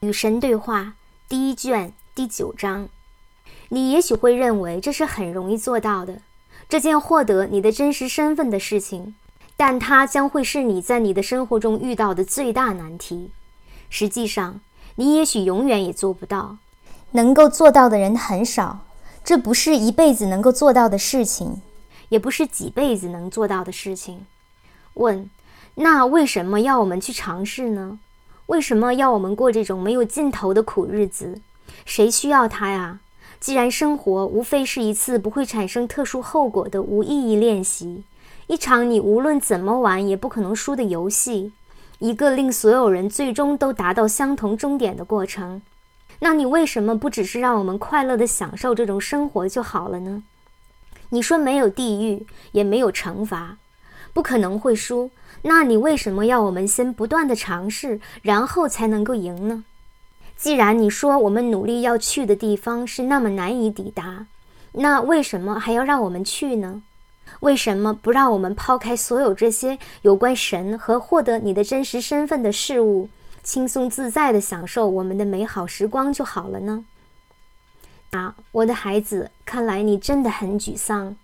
与神对话第一卷第九章。你也许会认为这是很容易做到的，这件获得你的真实身份的事情，但它将会是你在你的生活中遇到的最大难题。实际上，你也许永远也做不到。能够做到的人很少，这不是一辈子能够做到的事情，也不是几辈子能做到的事情。问：那为什么要我们去尝试呢？为什么要我们过这种没有尽头的苦日子？谁需要它呀？既然生活无非是一次不会产生特殊后果的无意义练习，一场你无论怎么玩也不可能输的游戏，一个令所有人最终都达到相同终点的过程，那你为什么不只是让我们快乐地享受这种生活就好了呢？你说没有地狱，也没有惩罚，不可能会输。那你为什么要我们先不断的尝试，然后才能够赢呢？既然你说我们努力要去的地方是那么难以抵达，那为什么还要让我们去呢？为什么不让我们抛开所有这些有关神和获得你的真实身份的事物，轻松自在地享受我们的美好时光就好了呢？啊，我的孩子，看来你真的很沮丧。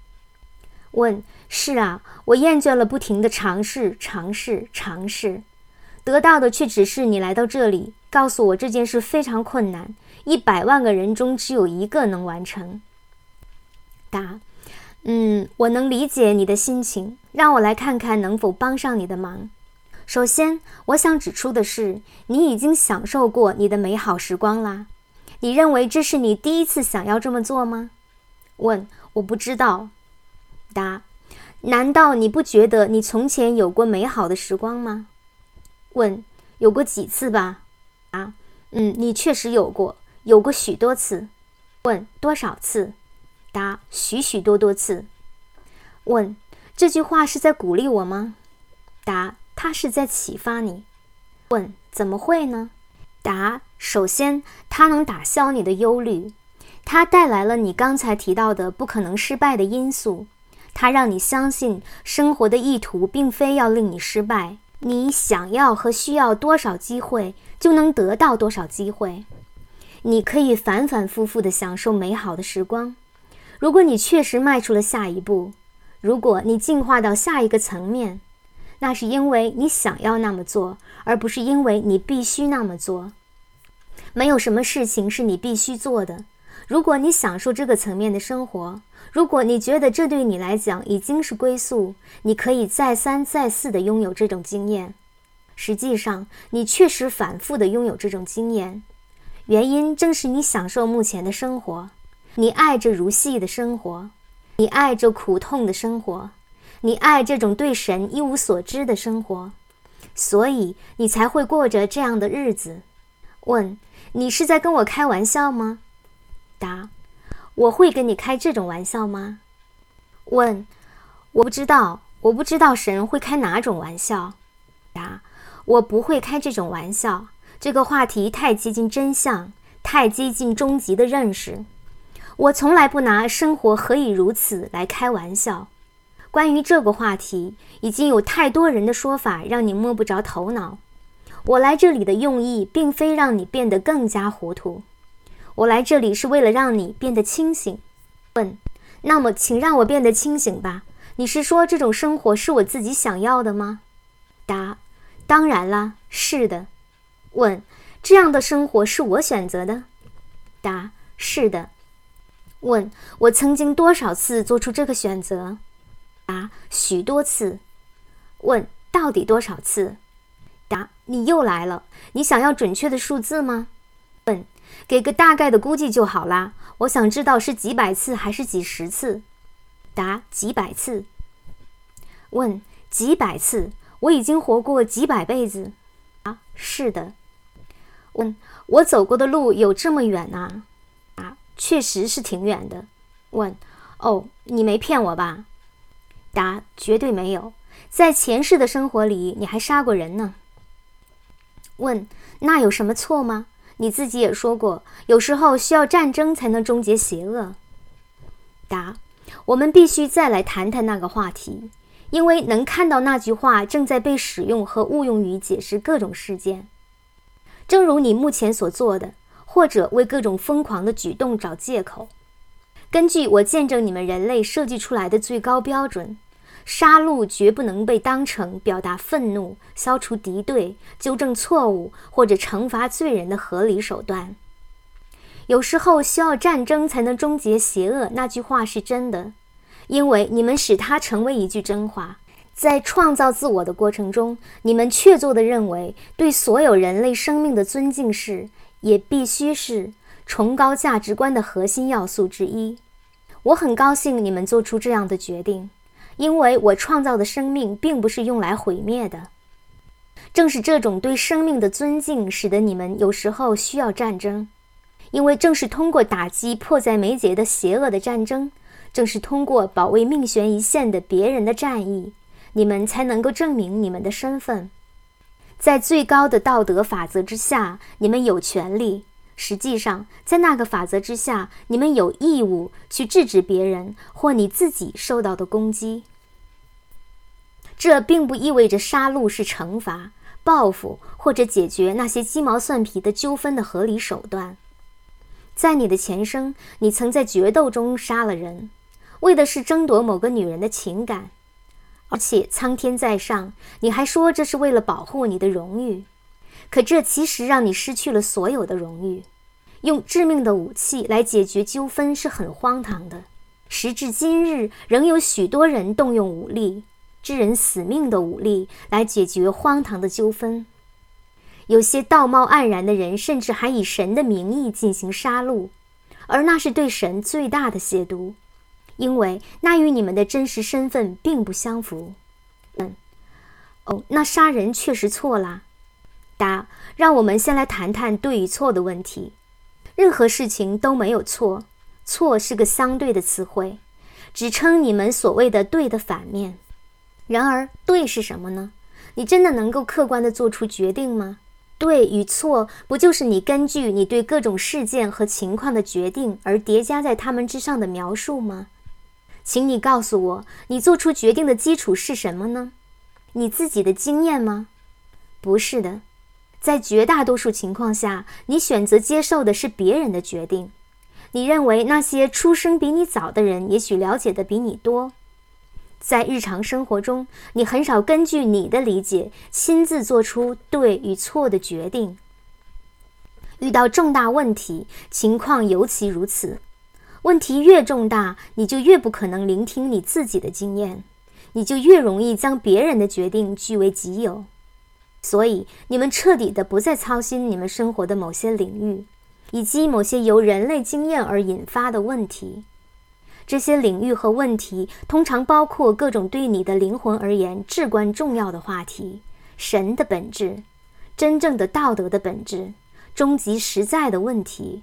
问：是啊，我厌倦了不停的尝试、尝试、尝试，得到的却只是你来到这里，告诉我这件事非常困难，一百万个人中只有一个能完成。答：嗯，我能理解你的心情，让我来看看能否帮上你的忙。首先，我想指出的是，你已经享受过你的美好时光啦。你认为这是你第一次想要这么做吗？问：我不知道。答：难道你不觉得你从前有过美好的时光吗？问：有过几次吧？啊，嗯，你确实有过，有过许多次。问：多少次？答：许许多多次。问：这句话是在鼓励我吗？答：他是在启发你。问：怎么会呢？答：首先，它能打消你的忧虑，它带来了你刚才提到的不可能失败的因素。它让你相信，生活的意图并非要令你失败。你想要和需要多少机会，就能得到多少机会。你可以反反复复地享受美好的时光。如果你确实迈出了下一步，如果你进化到下一个层面，那是因为你想要那么做，而不是因为你必须那么做。没有什么事情是你必须做的。如果你享受这个层面的生活，如果你觉得这对你来讲已经是归宿，你可以再三再四地拥有这种经验。实际上，你确实反复地拥有这种经验，原因正是你享受目前的生活，你爱这如戏的生活，你爱这苦痛的生活，你爱这种对神一无所知的生活，所以你才会过着这样的日子。问：你是在跟我开玩笑吗？答：我会跟你开这种玩笑吗？问：我不知道，我不知道神会开哪种玩笑。答：我不会开这种玩笑。这个话题太接近真相，太接近终极的认识。我从来不拿“生活何以如此”来开玩笑。关于这个话题，已经有太多人的说法让你摸不着头脑。我来这里的用意，并非让你变得更加糊涂。我来这里是为了让你变得清醒。问，那么请让我变得清醒吧。你是说这种生活是我自己想要的吗？答，当然啦，是的。问，这样的生活是我选择的？答，是的。问，我曾经多少次做出这个选择？答，许多次。问，到底多少次？答，你又来了。你想要准确的数字吗？给个大概的估计就好啦。我想知道是几百次还是几十次。答：几百次。问：几百次？我已经活过几百辈子。啊，是的。问：我走过的路有这么远啊？啊，确实是挺远的。问：哦，你没骗我吧？答：绝对没有。在前世的生活里，你还杀过人呢。问：那有什么错吗？你自己也说过，有时候需要战争才能终结邪恶。答：我们必须再来谈谈那个话题，因为能看到那句话正在被使用和误用于解释各种事件。正如你目前所做的，或者为各种疯狂的举动找借口。根据我见证你们人类设计出来的最高标准，杀戮绝不能被当成表达愤怒、消除敌对、纠正错误或者惩罚罪人的合理手段。有时候需要战争才能终结邪恶，那句话是真的，因为你们使它成为一句真话。在创造自我的过程中，你们确凿地认为对所有人类生命的尊敬是，也必须是崇高价值观的核心要素之一。我很高兴你们做出这样的决定，因为我创造的生命并不是用来毁灭的。正是这种对生命的尊敬，使得你们有时候需要战争，因为正是通过打击迫在眉睫的邪恶的战争，正是通过保卫命悬一线的别人的战役。你们才能够证明你们的身份，在最高的道德法则之下，你们有权利。实际上，在那个法则之下，你们有义务去制止别人或你自己受到的攻击。这并不意味着杀戮是惩罚、报复或者解决那些鸡毛蒜皮的纠纷的合理手段。在你的前生，你曾在决斗中杀了人，为的是争夺某个女人的情感。而且苍天在上，你还说这是为了保护你的荣誉，可这其实让你失去了所有的荣誉。用致命的武器来解决纠纷是很荒唐的。时至今日，仍有许多人动用武力，致人死命的武力来解决荒唐的纠纷。有些道貌岸然的人，甚至还以神的名义进行杀戮，而那是对神最大的亵渎。因为那与你们的真实身份并不相符。嗯，哦，那杀人确实错了。答：让我们先来谈谈对与错的问题。任何事情都没有错，错是个相对的词汇，只称你们所谓的对的反面。然而，对是什么呢？你真的能够客观地做出决定吗？对与错，不就是你根据你对各种事件和情况的决定而叠加在他们之上的描述吗？请你告诉我，你做出决定的基础是什么呢？你自己的经验吗？不是的，在绝大多数情况下，你选择接受的是别人的决定。你认为那些出生比你早的人也许了解的比你多。在日常生活中，你很少根据你的理解亲自做出对与错的决定。遇到重大问题，情况尤其如此。问题越重大，你就越不可能聆听你自己的经验，你就越容易将别人的决定据为己有。所以，你们彻底的不再操心你们生活的某些领域，以及某些由人类经验而引发的问题。这些领域和问题通常包括各种对你的灵魂而言至关重要的话题：神的本质、真正的道德的本质、终极实在的问题。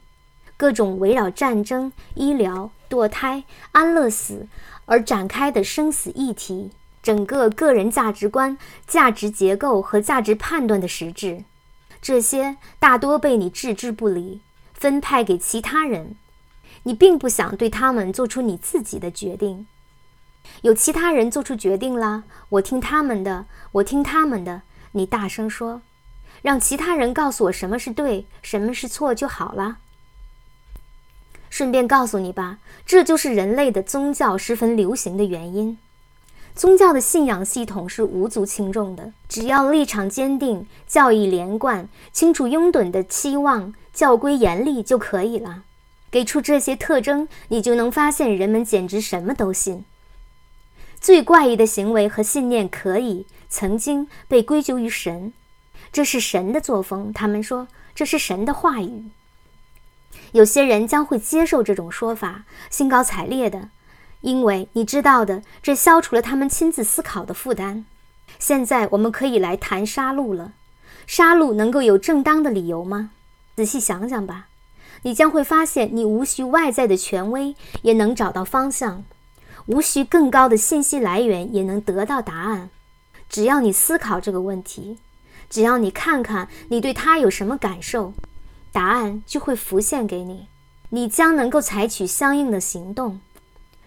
各种围绕战争、医疗、堕胎、安乐死而展开的生死议题，整个个人价值观、价值结构和价值判断的实质，这些大多被你置之不理，分派给其他人。你并不想对他们做出你自己的决定。有其他人做出决定啦，我听他们的，我听他们的。你大声说，让其他人告诉我什么是对，什么是错就好了。顺便告诉你吧，这就是人类的宗教十分流行的原因。宗教的信仰系统是无足轻重的，只要立场坚定、教义连贯、清楚拥趸的期望、教规严厉就可以了。给出这些特征，你就能发现人们简直什么都信。最怪异的行为和信念可以曾经被归咎于神，这是神的作风。他们说这是神的话语。有些人将会接受这种说法，兴高采烈的，因为你知道的，这消除了他们亲自思考的负担。现在我们可以来谈杀戮了。杀戮能够有正当的理由吗？仔细想想吧，你将会发现，你无需外在的权威也能找到方向，无需更高的信息来源也能得到答案。只要你思考这个问题，只要你看看你对他有什么感受。答案就会浮现给你，你将能够采取相应的行动。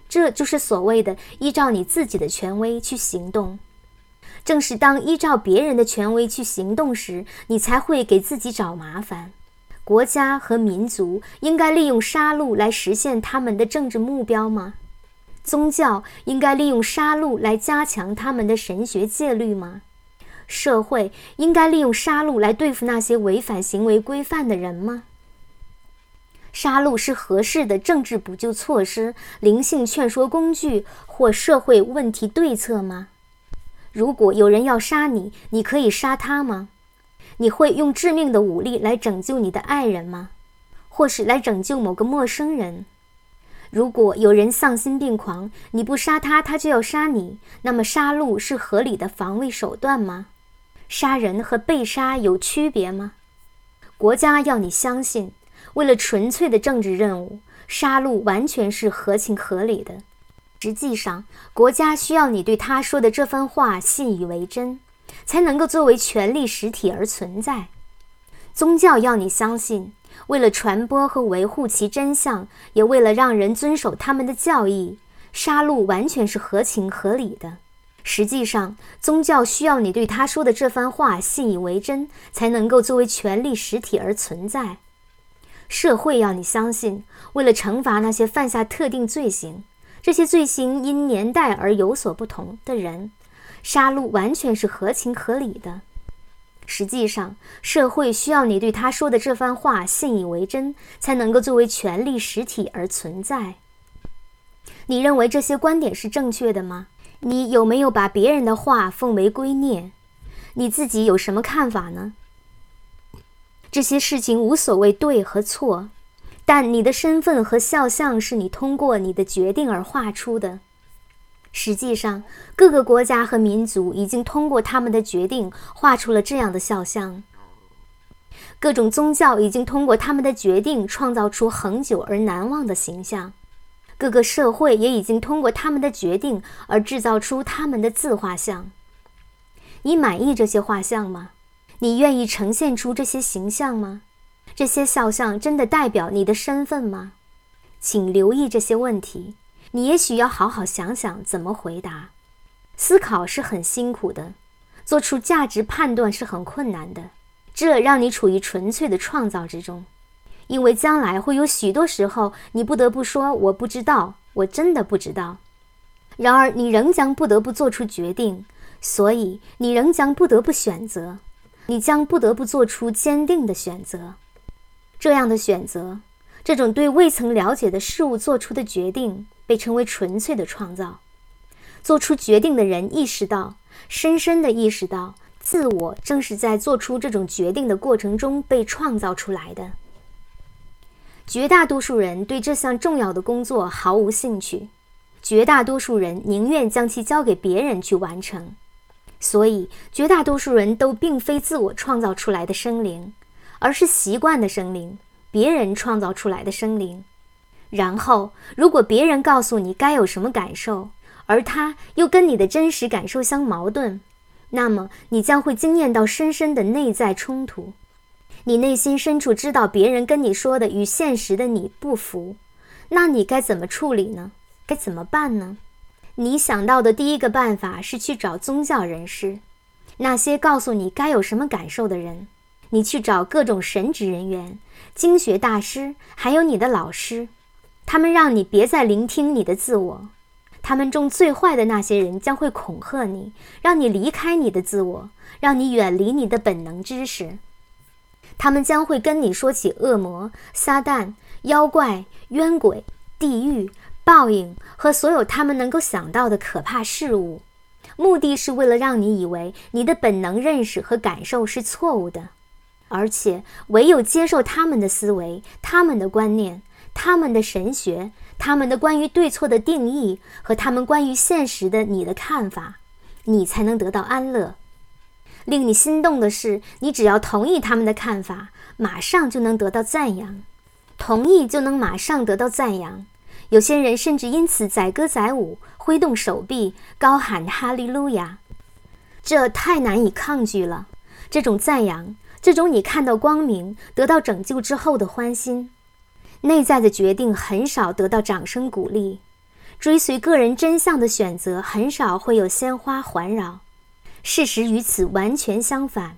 这就是所谓的依照你自己的权威去行动。正是当依照别人的权威去行动时，你才会给自己找麻烦。国家和民族应该利用杀戮来实现他们的政治目标吗？宗教应该利用杀戮来加强他们的神学戒律吗？社会应该利用杀戮来对付那些违反行为规范的人吗？杀戮是合适的政治补救措施、灵性劝说工具或社会问题对策吗？如果有人要杀你，你可以杀他吗？你会用致命的武力来拯救你的爱人吗？或是来拯救某个陌生人？如果有人丧心病狂，你不杀他，他就要杀你，那么杀戮是合理的防卫手段吗？杀人和被杀有区别吗？国家要你相信，为了纯粹的政治任务，杀戮完全是合情合理的。实际上，国家需要你对他说的这番话信以为真，才能够作为权力实体而存在。宗教要你相信。为了传播和维护其真相，也为了让人遵守他们的教义，杀戮完全是合情合理的。实际上，宗教需要你对他说的这番话信以为真，才能够作为权力实体而存在。社会要你相信，为了惩罚那些犯下特定罪行，这些罪行因年代而有所不同的人，杀戮完全是合情合理的。实际上，社会需要你对他说的这番话信以为真，才能够作为权力实体而存在。你认为这些观点是正确的吗？你有没有把别人的话奉为圭臬？你自己有什么看法呢？这些事情无所谓对和错，但你的身份和肖像是你通过你的决定而画出的。实际上，各个国家和民族已经通过他们的决定画出了这样的肖像。各种宗教已经通过他们的决定创造出恒久而难忘的形象。各个社会也已经通过他们的决定而制造出他们的自画像。你满意这些画像吗？你愿意呈现出这些形象吗？这些肖像真的代表你的身份吗？请留意这些问题。你也许要好好想想怎么回答。思考是很辛苦的，做出价值判断是很困难的。这让你处于纯粹的创造之中，因为将来会有许多时候，你不得不说“我不知道，我真的不知道”。然而，你仍将不得不做出决定，所以你仍将不得不选择。你将不得不做出坚定的选择。这样的选择，这种对未曾了解的事物做出的决定。被称为纯粹的创造。做出决定的人意识到，深深的意识到，自我正是在做出这种决定的过程中被创造出来的。绝大多数人对这项重要的工作毫无兴趣，绝大多数人宁愿将其交给别人去完成。所以，绝大多数人都并非自我创造出来的生灵，而是习惯的生灵，别人创造出来的生灵。然后，如果别人告诉你该有什么感受，而他又跟你的真实感受相矛盾，那么你将会惊艳到深深的内在冲突。你内心深处知道别人跟你说的与现实的你不符，那你该怎么处理呢？该怎么办呢？你想到的第一个办法是去找宗教人士，那些告诉你该有什么感受的人。你去找各种神职人员、经学大师，还有你的老师。他们让你别再聆听你的自我，他们中最坏的那些人将会恐吓你，让你离开你的自我，让你远离你的本能知识。他们将会跟你说起恶魔、撒旦、妖怪、冤鬼、地狱、报应和所有他们能够想到的可怕事物，目的是为了让你以为你的本能认识和感受是错误的，而且唯有接受他们的思维、他们的观念。他们的神学，他们的关于对错的定义和他们关于现实的你的看法，你才能得到安乐。令你心动的是，你只要同意他们的看法，马上就能得到赞扬。同意就能马上得到赞扬。有些人甚至因此载歌载舞，挥动手臂，高喊哈利路亚。这太难以抗拒了。这种赞扬，这种你看到光明、得到拯救之后的欢心。内在的决定很少得到掌声鼓励，追随个人真相的选择很少会有鲜花环绕。事实与此完全相反。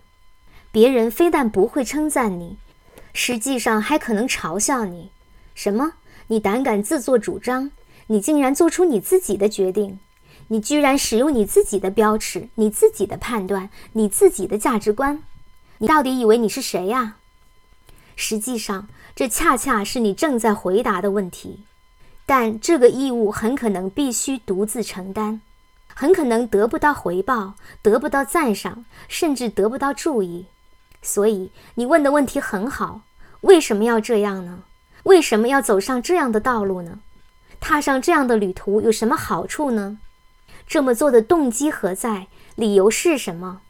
别人非但不会称赞你，实际上还可能嘲笑你。什么？你胆敢自作主张？你竟然做出你自己的决定？你居然使用你自己的标尺、你自己的判断、你自己的价值观？你到底以为你是谁呀？实际上，这恰恰是你正在回答的问题。但这个义务很可能必须独自承担，很可能得不到回报，得不到赞赏，甚至得不到注意。所以，你问的问题很好：为什么要这样呢？为什么要走上这样的道路呢？踏上这样的旅途有什么好处呢？这么做的动机何在？理由是什么？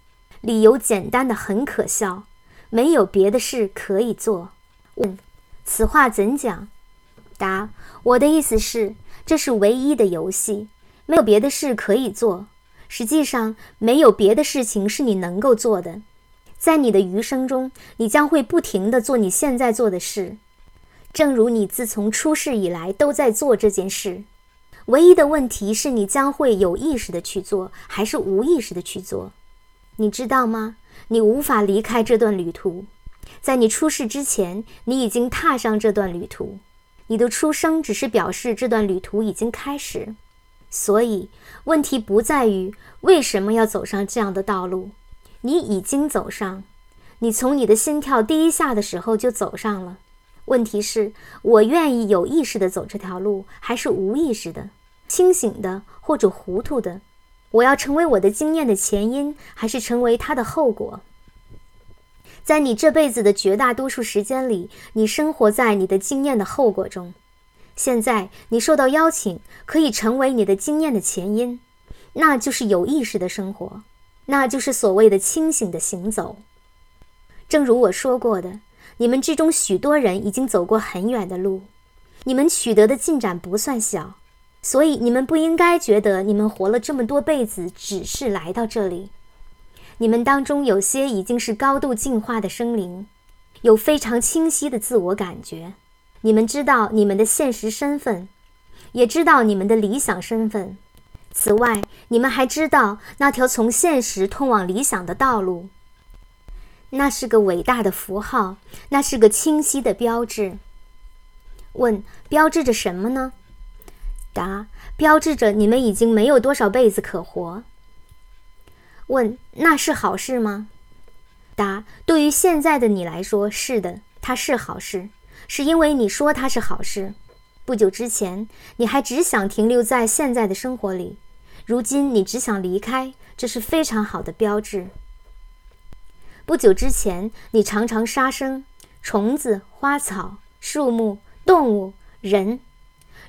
理由简单的很可笑，没有别的事可以做。问：此话怎讲？答：我的意思是，这是唯一的游戏，没有别的事可以做。实际上，没有别的事情是你能够做的。在你的余生中，你将会不停地做你现在做的事，正如你自从出世以来都在做这件事。唯一的问题是你将会有意识的去做，还是无意识的去做？你知道吗？你无法离开这段旅途。在你出世之前，你已经踏上这段旅途。你的出生只是表示这段旅途已经开始。所以，问题不在于为什么要走上这样的道路。你已经走上，你从你的心跳第一下的时候就走上了。问题是，我愿意有意识的走这条路，还是无意识的、清醒的或者糊涂的？我要成为我的经验的前因，还是成为它的后果？在你这辈子的绝大多数时间里，你生活在你的经验的后果中。现在你受到邀请，可以成为你的经验的前因，那就是有意识的生活。那就是所谓的清醒的行走。正如我说过的，你们之中许多人已经走过很远的路，你们取得的进展不算小，所以你们不应该觉得你们活了这么多辈子只是来到这里。你们当中有些已经是高度进化的生灵，有非常清晰的自我感觉。你们知道你们的现实身份，也知道你们的理想身份。此外，你们还知道那条从现实通往理想的道路。那是个伟大的符号，那是个清晰的标志。问：标志着什么呢？答：标志着你们已经没有多少辈子可活。问：那是好事吗？答：对于现在的你来说，是的，它是好事，是因为你说它是好事。不久之前，你还只想停留在现在的生活里。如今你只想离开，这是非常好的标志。不久之前，你常常杀生，虫子、花草、树木、动物、人。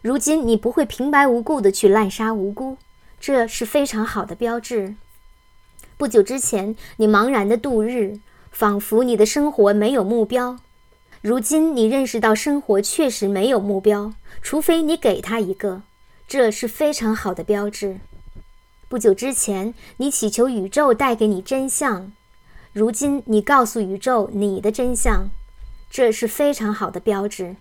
如今你不会平白无故的去滥杀无辜，这是非常好的标志。不久之前，你茫然的度日，仿佛你的生活没有目标。如今你认识到生活确实没有目标，除非你给他一个，这是非常好的标志。不久之前，你祈求宇宙带给你真相，如今你告诉宇宙你的真相，这是非常好的标志。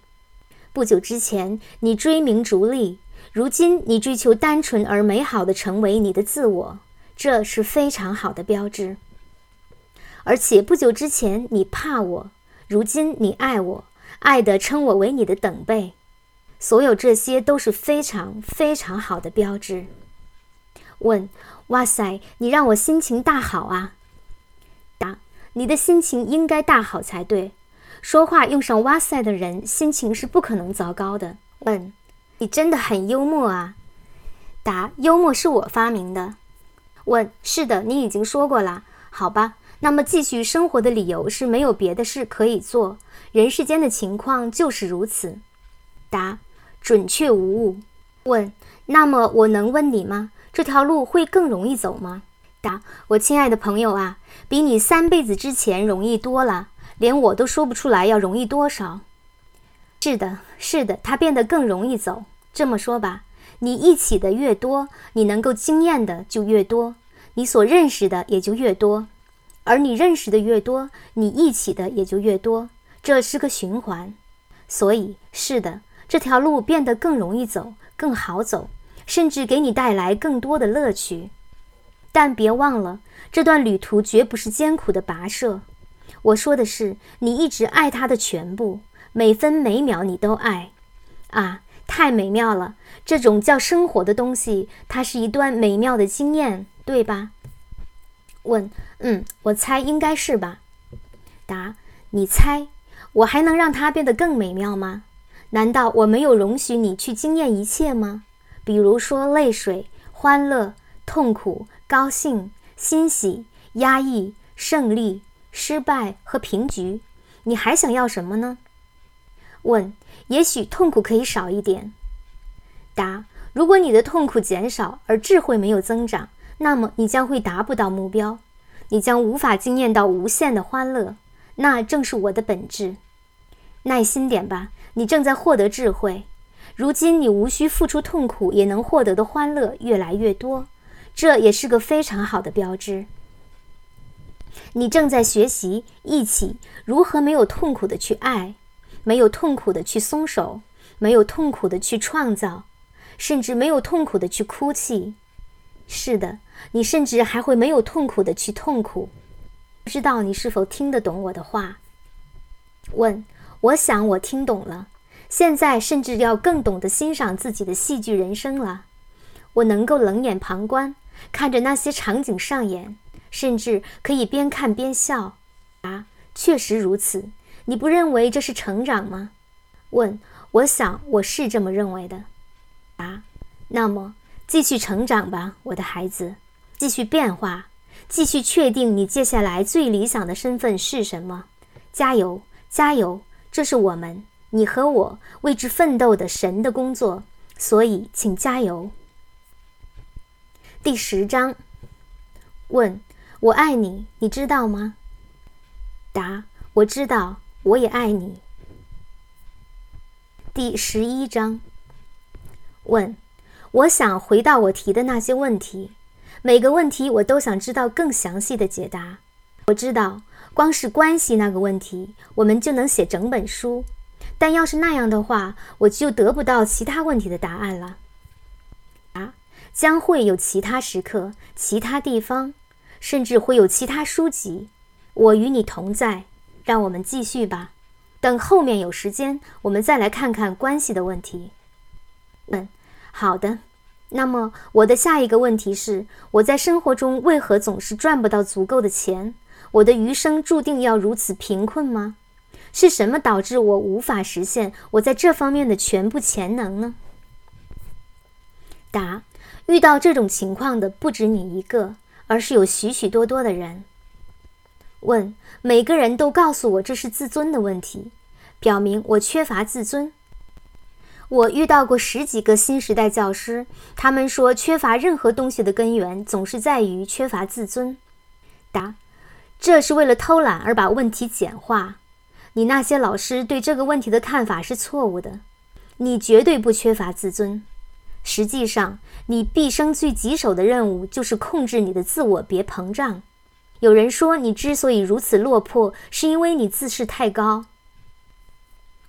不久之前，你追名逐利，如今你追求单纯而美好的成为你的自我，这是非常好的标志。而且不久之前你怕我，如今你爱我，爱的称我为你的等辈，所有这些都是非常非常好的标志。问：哇塞，你让我心情大好啊！答：你的心情应该大好才对。说话用上哇塞的人，心情是不可能糟糕的。问：你真的很幽默啊！答：幽默是我发明的。问：是的，你已经说过了。好吧，那么继续生活的理由是没有别的事可以做，人世间的情况就是如此。答：准确无误。问：那么我能问你吗？这条路会更容易走吗？我亲爱的朋友啊，比你三辈子之前容易多了，连我都说不出来要容易多少。是的，是的，它变得更容易走。这么说吧，你一起的越多，你能够经验的就越多，你所认识的也就越多，而你认识的越多，你一起的也就越多，这是个循环。所以，是的，这条路变得更容易走，更好走。甚至给你带来更多的乐趣。但别忘了，这段旅途绝不是艰苦的跋涉。我说的是，你一直爱他的全部，每分每秒你都爱。啊，太美妙了！这种叫生活的东西，它是一段美妙的经验，对吧？问，嗯，我猜应该是吧。答，你猜，我还能让它变得更美妙吗？难道我没有容许你去经验一切吗？比如说泪水、欢乐、痛苦、高兴、欣喜、压抑、胜利。失败和平局，你还想要什么呢？问：也许痛苦可以少一点。答：如果你的痛苦减少而智慧没有增长，那么你将会达不到目标，你将无法惊艳到无限的欢乐。那正是我的本质。耐心点吧，你正在获得智慧。如今你无需付出痛苦也能获得的欢乐越来越多，这也是个非常好的标志。你正在学习一起如何没有痛苦的去爱，没有痛苦的去松手，没有痛苦的去创造，甚至没有痛苦的去哭泣。是的，你甚至还会没有痛苦的去痛苦。不知道你是否听得懂我的话？问，我想我听懂了。现在甚至要更懂得欣赏自己的戏剧人生了。我能够冷眼旁观，看着那些场景上演。甚至可以边看边笑，啊，确实如此。你不认为这是成长吗？问，我想我是这么认为的。啊，那么继续成长吧，我的孩子，继续变化，继续确定你接下来最理想的身份是什么。加油，加油！这是我们，你和我为之奋斗的神的工作，所以请加油。第十章，问。我爱你，你知道吗？答：我知道，我也爱你。第十一章。问：我想回到我提的那些问题，每个问题我都想知道更详细的解答。我知道，光是关系那个问题，我们就能写整本书。但要是那样的话，我就得不到其他问题的答案了。将会有其他时刻，其他地方。甚至会有其他书籍。我与你同在，让我们继续吧。等后面有时间，我们再来看看关系的问题。嗯，好的。那么我的下一个问题是：我在生活中为何总是赚不到足够的钱？我的余生注定要如此贫困吗？是什么导致我无法实现我在这方面的全部潜能呢？答：遇到这种情况的不止你一个。而是有许许多多的人问，每个人都告诉我这是自尊的问题，表明我缺乏自尊。我遇到过十几个新时代教师，他们说缺乏任何东西的根源总是在于缺乏自尊。答：这是为了偷懒而把问题简化。你那些老师对这个问题的看法是错误的，你绝对不缺乏自尊。实际上，你毕生最棘手的任务就是控制你的自我别膨胀。有人说，你之所以如此落魄，是因为你自视太高。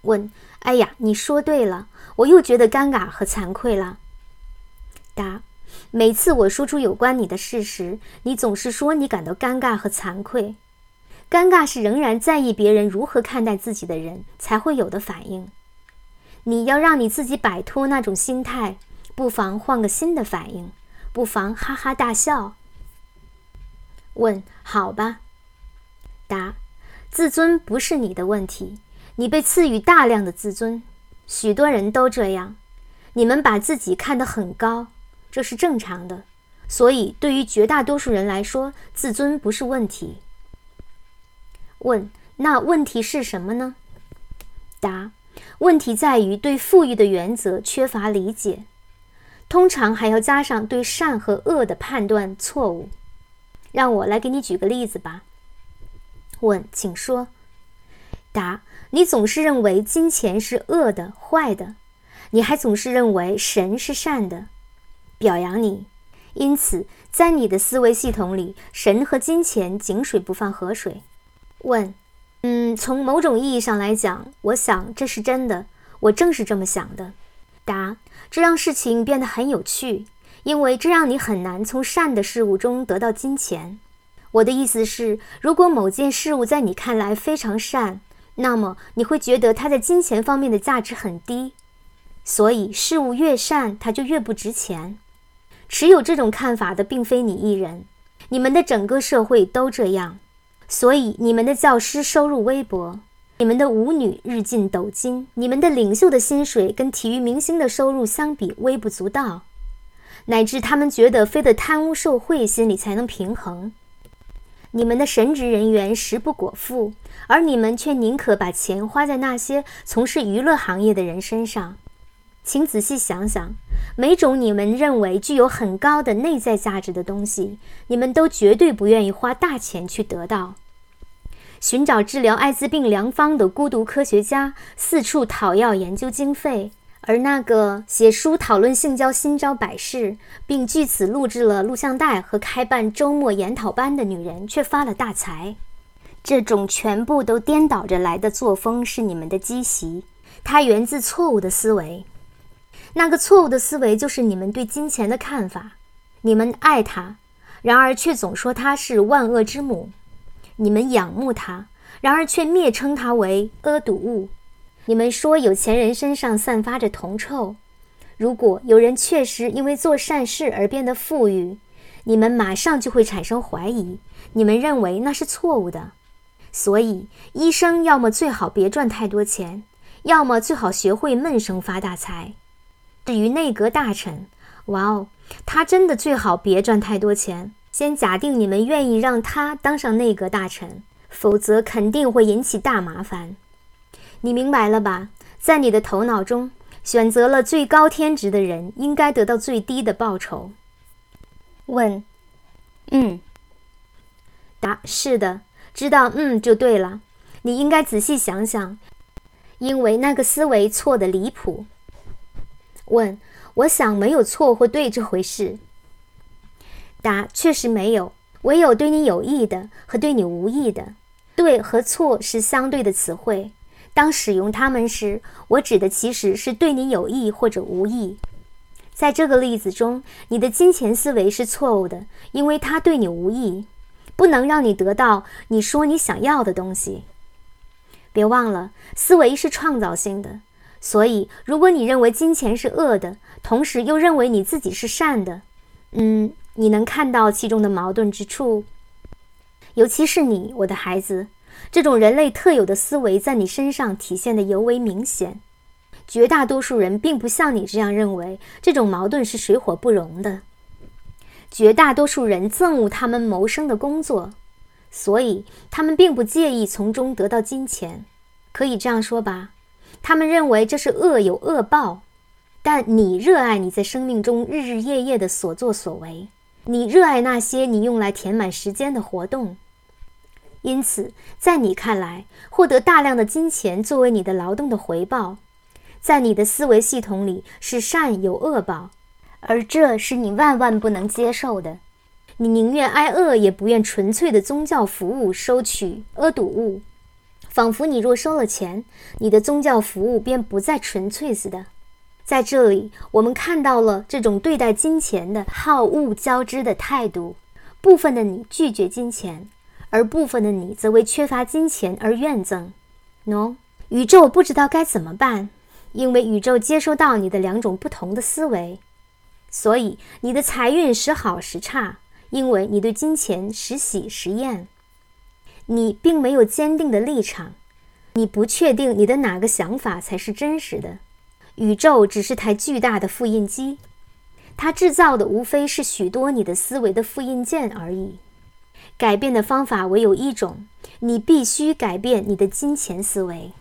问：哎呀，你说对了，我又觉得尴尬和惭愧了。答：每次我说出有关你的事实，你总是说你感到尴尬和惭愧。尴尬是仍然在意别人如何看待自己的人才会有的反应。你要让你自己摆脱那种心态。不妨换个新的反应，不妨哈哈大笑。问：好吧。答：自尊不是你的问题，你被赐予大量的自尊，许多人都这样。你们把自己看得很高，这是正常的。所以，对于绝大多数人来说，自尊不是问题。问：那问题是什么呢？答：问题在于对富裕的原则缺乏理解。通常还要加上对善和恶的判断错误。让我来给你举个例子吧。问，请说。答：你总是认为金钱是恶的、坏的，你还总是认为神是善的。表扬你。因此，在你的思维系统里，神和金钱井水不犯河水。问：嗯，从某种意义上来讲，我想这是真的。我正是这么想的。答。这让事情变得很有趣，因为这让你很难从善的事物中得到金钱。我的意思是，如果某件事物在你看来非常善，那么你会觉得它在金钱方面的价值很低。所以，事物越善，它就越不值钱。持有这种看法的并非你一人，你们的整个社会都这样。所以，你们的教师收入微薄，你们的舞女日进斗金，你们的领袖的薪水跟体育明星的收入相比微不足道，乃至他们觉得非得贪污受贿，心里才能平衡。你们的神职人员食不果腹，而你们却宁可把钱花在那些从事娱乐行业的人身上。请仔细想想，每种你们认为具有很高的内在价值的东西，你们都绝对不愿意花大钱去得到。寻找治疗艾滋病良方的孤独科学家四处讨要研究经费，而那个写书讨论性交新招百事，并据此录制了录像带和开办周末研讨班的女人却发了大财。这种全部都颠倒着来的作风是你们的积习，它源自错误的思维。那个错误的思维就是你们对金钱的看法。你们爱它，然而却总说它是万恶之母；你们仰慕他，然而却蔑称他为恶毒物。你们说有钱人身上散发着铜臭。如果有人确实因为做善事而变得富裕，你们马上就会产生怀疑。你们认为那是错误的。所以，医生要么最好别赚太多钱，要么最好学会闷声发大财。至于内阁大臣，哇哦，他真的最好别赚太多钱。先假定你们愿意让他当上内阁大臣，否则肯定会引起大麻烦。你明白了吧？在你的头脑中，选择了最高天职的人应该得到最低的报酬。问，嗯，答是的，知道嗯就对了。你应该仔细想想，因为那个思维错的离谱。问，我想没有错或对这回事。答，确实没有，唯有对你有益的和对你无益的。对和错是相对的词汇，当使用它们时，我指的其实是对你有益或者无益。在这个例子中，你的金钱思维是错误的，因为它对你无益，不能让你得到你说你想要的东西。别忘了，思维是创造性的。所以，如果你认为金钱是恶的，同时又认为你自己是善的，嗯，你能看到其中的矛盾之处。尤其是你，我的孩子，这种人类特有的思维在你身上体现的尤为明显。绝大多数人并不像你这样认为，这种矛盾是水火不容的。绝大多数人憎恶他们谋生的工作，所以他们并不介意从中得到金钱。可以这样说吧。他们认为这是恶有恶报，但你热爱你在生命中日日夜夜的所作所为，你热爱那些你用来填满时间的活动。因此，在你看来，获得大量的金钱作为你的劳动的回报，在你的思维系统里是善有恶报，而这是你万万不能接受的。你宁愿挨饿，也不愿纯粹的宗教服务收取阿堵物。仿佛你若收了钱，你的宗教服务便不再纯粹似的。在这里，我们看到了这种对待金钱的好恶交织的态度。部分的你拒绝金钱，而部分的你则为缺乏金钱而怨憎。喏，宇宙不知道该怎么办，因为宇宙接收到你的两种不同的思维，所以你的财运时好时差，因为你对金钱时喜时厌。你并没有坚定的立场，你不确定你的哪个想法才是真实的。宇宙只是台巨大的复印机，它制造的无非是许多你的思维的复印件而已。改变的方法唯有一种，你必须改变你的金钱思维。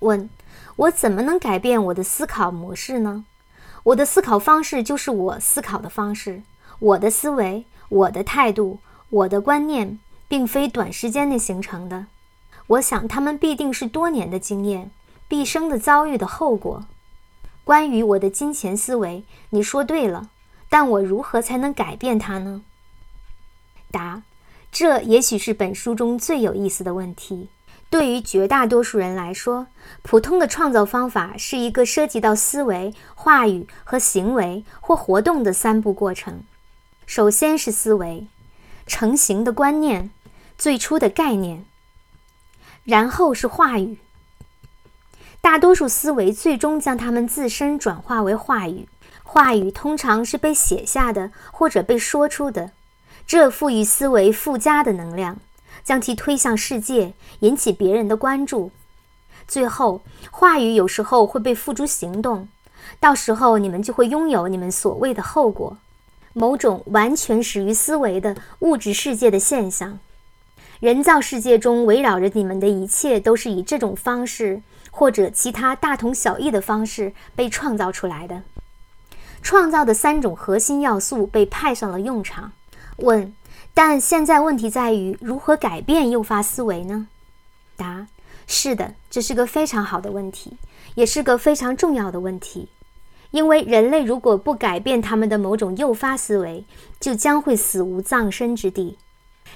问：我怎么能改变我的思考模式呢？我的思考方式就是我思考的方式，我的思维，我的态度，我的观念。并非短时间内形成的，我想他们必定是多年的经验、毕生的遭遇的后果。关于我的金钱思维，你说对了，但我如何才能改变它呢？答：这也许是本书中最有意思的问题。对于绝大多数人来说，普通的创造方法是一个涉及到思维、话语和行为或活动的三步过程。首先是思维，成型的观念，最初的概念；然后是话语。大多数思维最终将它们自身转化为话语，话语通常是被写下的或者被说出的，这赋予思维附加的能量。将其推向世界，引起别人的关注。最后，话语有时候会被付诸行动，到时候你们就会拥有你们所谓的后果，某种完全始于思维的物质世界的现象。人造世界中围绕着你们的一切，都是以这种方式或者其他大同小异的方式被创造出来的。创造的三种核心要素被派上了用场。问。但现在问题在于如何改变诱发思维呢？答：是的，这是个非常好的问题，也是个非常重要的问题。因为人类如果不改变他们的某种诱发思维，就将会死无葬身之地。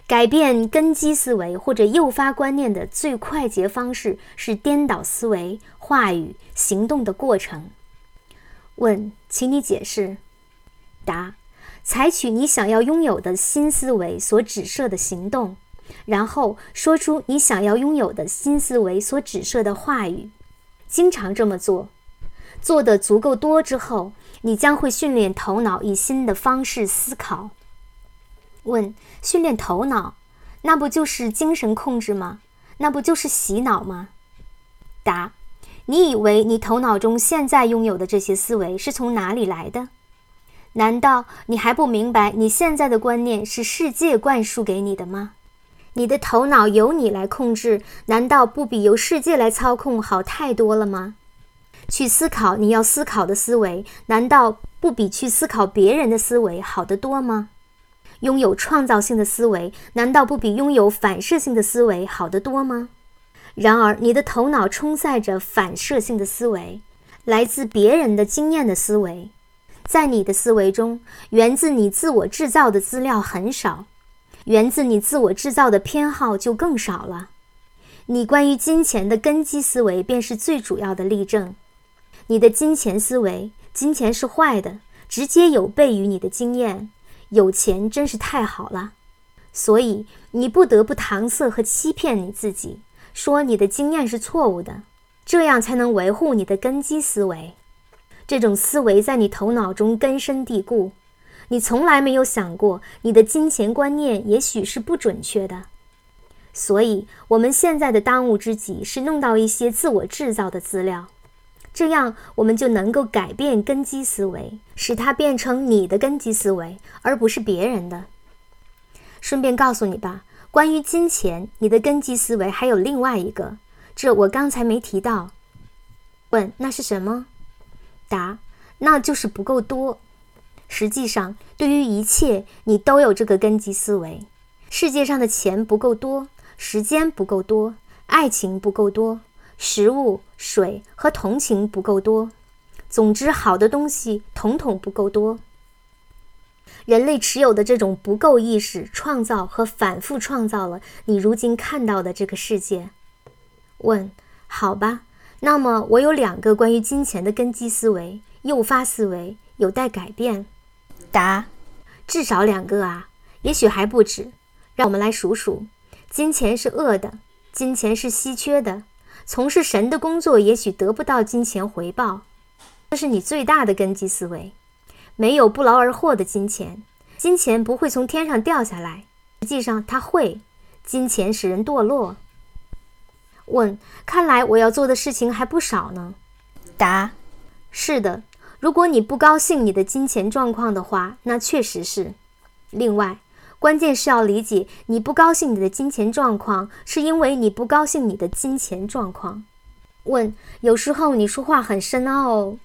改变根基思维或者诱发观念的最快捷方式是颠倒思维、话语、行动的过程。问，请你解释。答。采取你想要拥有的新思维所指涉的行动，然后说出你想要拥有的新思维所指涉的话语。经常这么做，做的足够多之后，你将会训练头脑以新的方式思考。问：训练头脑，那不就是精神控制吗？那不就是洗脑吗？答：你以为你头脑中现在拥有的这些思维是从哪里来的？难道你还不明白，你现在的观念是世界灌输给你的吗？你的头脑由你来控制，难道不比由世界来操控好太多了吗？去思考你要思考的思维，难道不比去思考别人的思维好得多吗？拥有创造性的思维，难道不比拥有反射性的思维好得多吗？然而，你的头脑充塞着反射性的思维，来自别人的经验的思维。在你的思维中，源自你自我制造的资料很少，源自你自我制造的偏好就更少了。你关于金钱的根基思维便是最主要的例证。你的金钱思维，金钱是坏的，直接有悖于你的经验。有钱真是太好了，所以你不得不搪塞和欺骗你自己，说你的经验是错误的，这样才能维护你的根基思维。这种思维在你头脑中根深蒂固，你从来没有想过你的金钱观念也许是不准确的。所以，我们现在的当务之急是弄到一些自我制造的资料，这样我们就能够改变根基思维，使它变成你的根基思维，而不是别人的。顺便告诉你吧，关于金钱，你的根基思维还有另外一个，这我刚才没提到。问，那是什么？答，那就是不够多。实际上，对于一切，你都有这个根基思维。世界上的钱不够多，时间不够多，爱情不够多，食物、水和同情不够多。总之，好的东西统统不够多。人类持有的这种不够意识，创造和反复创造了你如今看到的这个世界。问，好吧。那么，我有两个关于金钱的根基思维、诱发思维有待改变。答：至少两个啊，也许还不止。让我们来数数：金钱是恶的，金钱是稀缺的，从事神的工作也许得不到金钱回报，这是你最大的根基思维。没有不劳而获的金钱，金钱不会从天上掉下来。实际上，它会。金钱使人堕落。问：看来我要做的事情还不少呢。答：是的。如果你不高兴你的金钱状况的话，那确实是。另外，关键是要理解，你不高兴你的金钱状况，是因为你不高兴你的金钱状况。问：有时候你说话很深奥哦。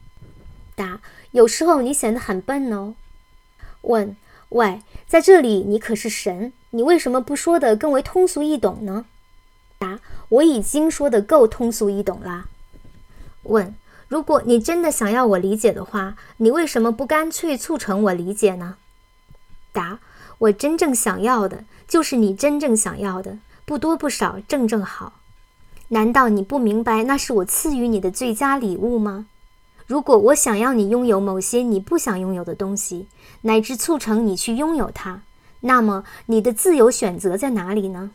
答：有时候你显得很笨哦。问：喂，在这里你可是神，你为什么不说的更为通俗易懂呢？答：我已经说的够通俗易懂啦。问：如果你真的想要我理解的话，你为什么不干脆促成我理解呢？答：我真正想要的就是你真正想要的，不多不少，正正好。难道你不明白那是我赐予你的最佳礼物吗？如果我想要你拥有某些你不想拥有的东西，乃至促成你去拥有它，那么你的自由选择在哪里呢？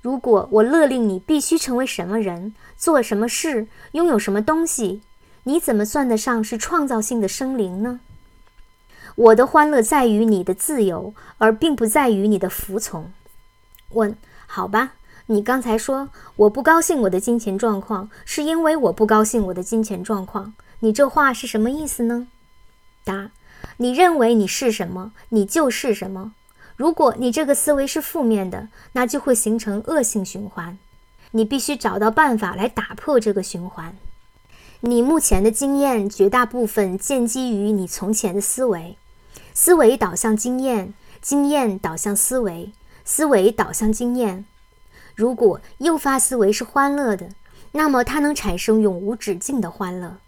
如果我勒令你必须成为什么人、做什么事、拥有什么东西，你怎么算得上是创造性的生灵呢？我的欢乐在于你的自由，而并不在于你的服从。问：好吧，你刚才说我不高兴我的金钱状况，是因为我不高兴我的金钱状况。你这话是什么意思呢？答：你认为你是什么，你就是什么。如果你这个思维是负面的，那就会形成恶性循环。你必须找到办法来打破这个循环。你目前的经验绝大部分建基于你从前的思维，思维导向经验，经验导向思维，思维导向经验。如果诱发思维是欢乐的，那么它能产生永无止境的欢乐；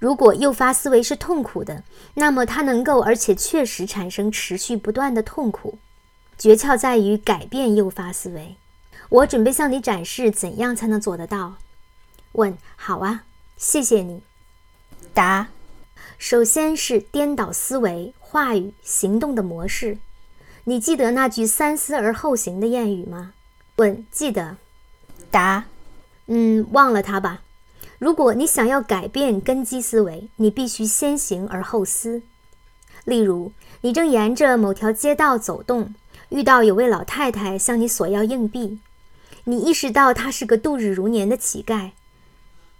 如果诱发思维是痛苦的，那么它能够而且确实产生持续不断的痛苦。诀窍在于改变诱发思维。我准备向你展示怎样才能做得到。问：好啊，谢谢你。答：首先是颠倒思维、话语、行动的模式。你记得那句“三思而后行”的谚语吗？问：记得。答：嗯，忘了它吧。如果你想要改变根基思维，你必须先行而后思。例如，你正沿着某条街道走动。遇到有位老太太向你索要硬币，你意识到她是个度日如年的乞丐，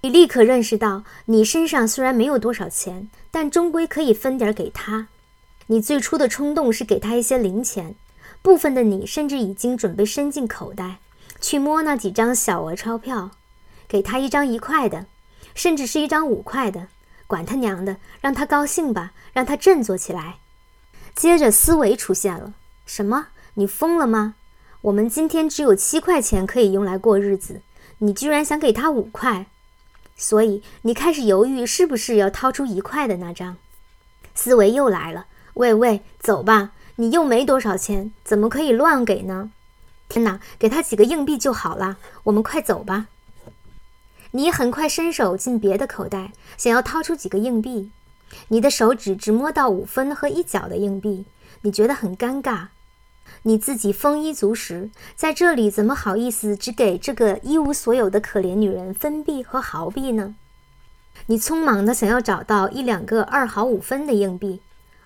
你立刻认识到你身上虽然没有多少钱，但终归可以分点给她。你最初的冲动是给他一些零钱，部分的你甚至已经准备伸进口袋去摸那几张小额钞票，给他一张一块的，甚至是一张五块的，管他娘的，让他高兴吧，让他振作起来。接着思维出现了，什么？你疯了吗？我们今天只有七块钱可以用来过日子，你居然想给他五块，所以你开始犹豫是不是要掏出一块的那张。思维又来了，喂喂，走吧，你又没多少钱，怎么可以乱给呢？天哪，给他几个硬币就好了，我们快走吧。你很快伸手进别的口袋，想要掏出几个硬币，你的手指只摸到五分和一角的硬币，你觉得很尴尬。你自己丰衣足食，在这里怎么好意思只给这个一无所有的可怜女人分币和毫币呢？你匆忙的想要找到一两个二毫五分的硬币，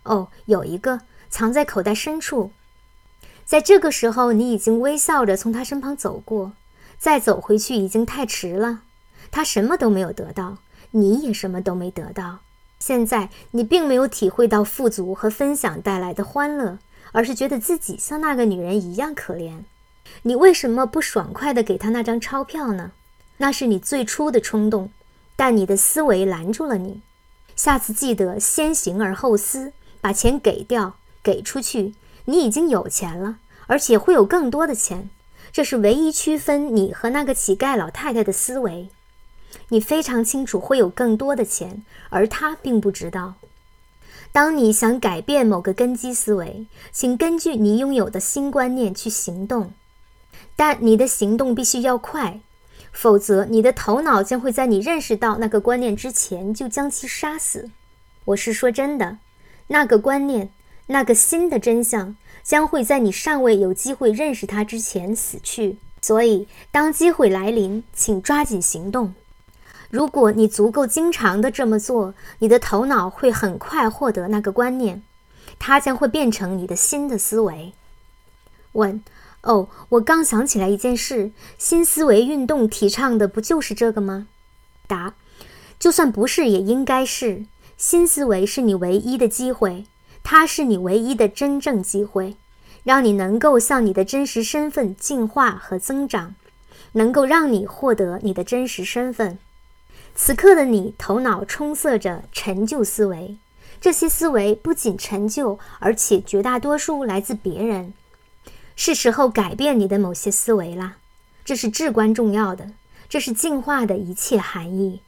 哦，有一个藏在口袋深处。在这个时候，你已经微笑着从他身旁走过，再走回去已经太迟了。他什么都没有得到，你也什么都没得到。现在你并没有体会到富足和分享带来的欢乐。而是觉得自己像那个女人一样可怜，你为什么不爽快地给他那张钞票呢？那是你最初的冲动，但你的思维拦住了你。下次记得先行而后思，把钱给掉，给出去，你已经有钱了，而且会有更多的钱。这是唯一区分你和那个乞丐老太太的思维。你非常清楚会有更多的钱，而他并不知道。当你想改变某个根基思维，请根据你拥有的新观念去行动，但你的行动必须要快，否则你的头脑将会在你认识到那个观念之前就将其杀死。我是说真的，那个观念，那个新的真相将会在你尚未有机会认识它之前死去。所以，当机会来临，请抓紧行动。如果你足够经常的这么做，你的头脑会很快获得那个观念，它将会变成你的新的思维。问：哦，我刚想起来一件事，新思维运动提倡的不就是这个吗？答：就算不是，也应该是。新思维是你唯一的机会，它是你唯一的真正机会，让你能够向你的真实身份进化和增长，能够让你获得你的真实身份。此刻的你，头脑充塞着陈旧思维，这些思维不仅陈旧，而且绝大多数来自别人。是时候改变你的某些思维啦，这是至关重要的，这是进化的一切含义。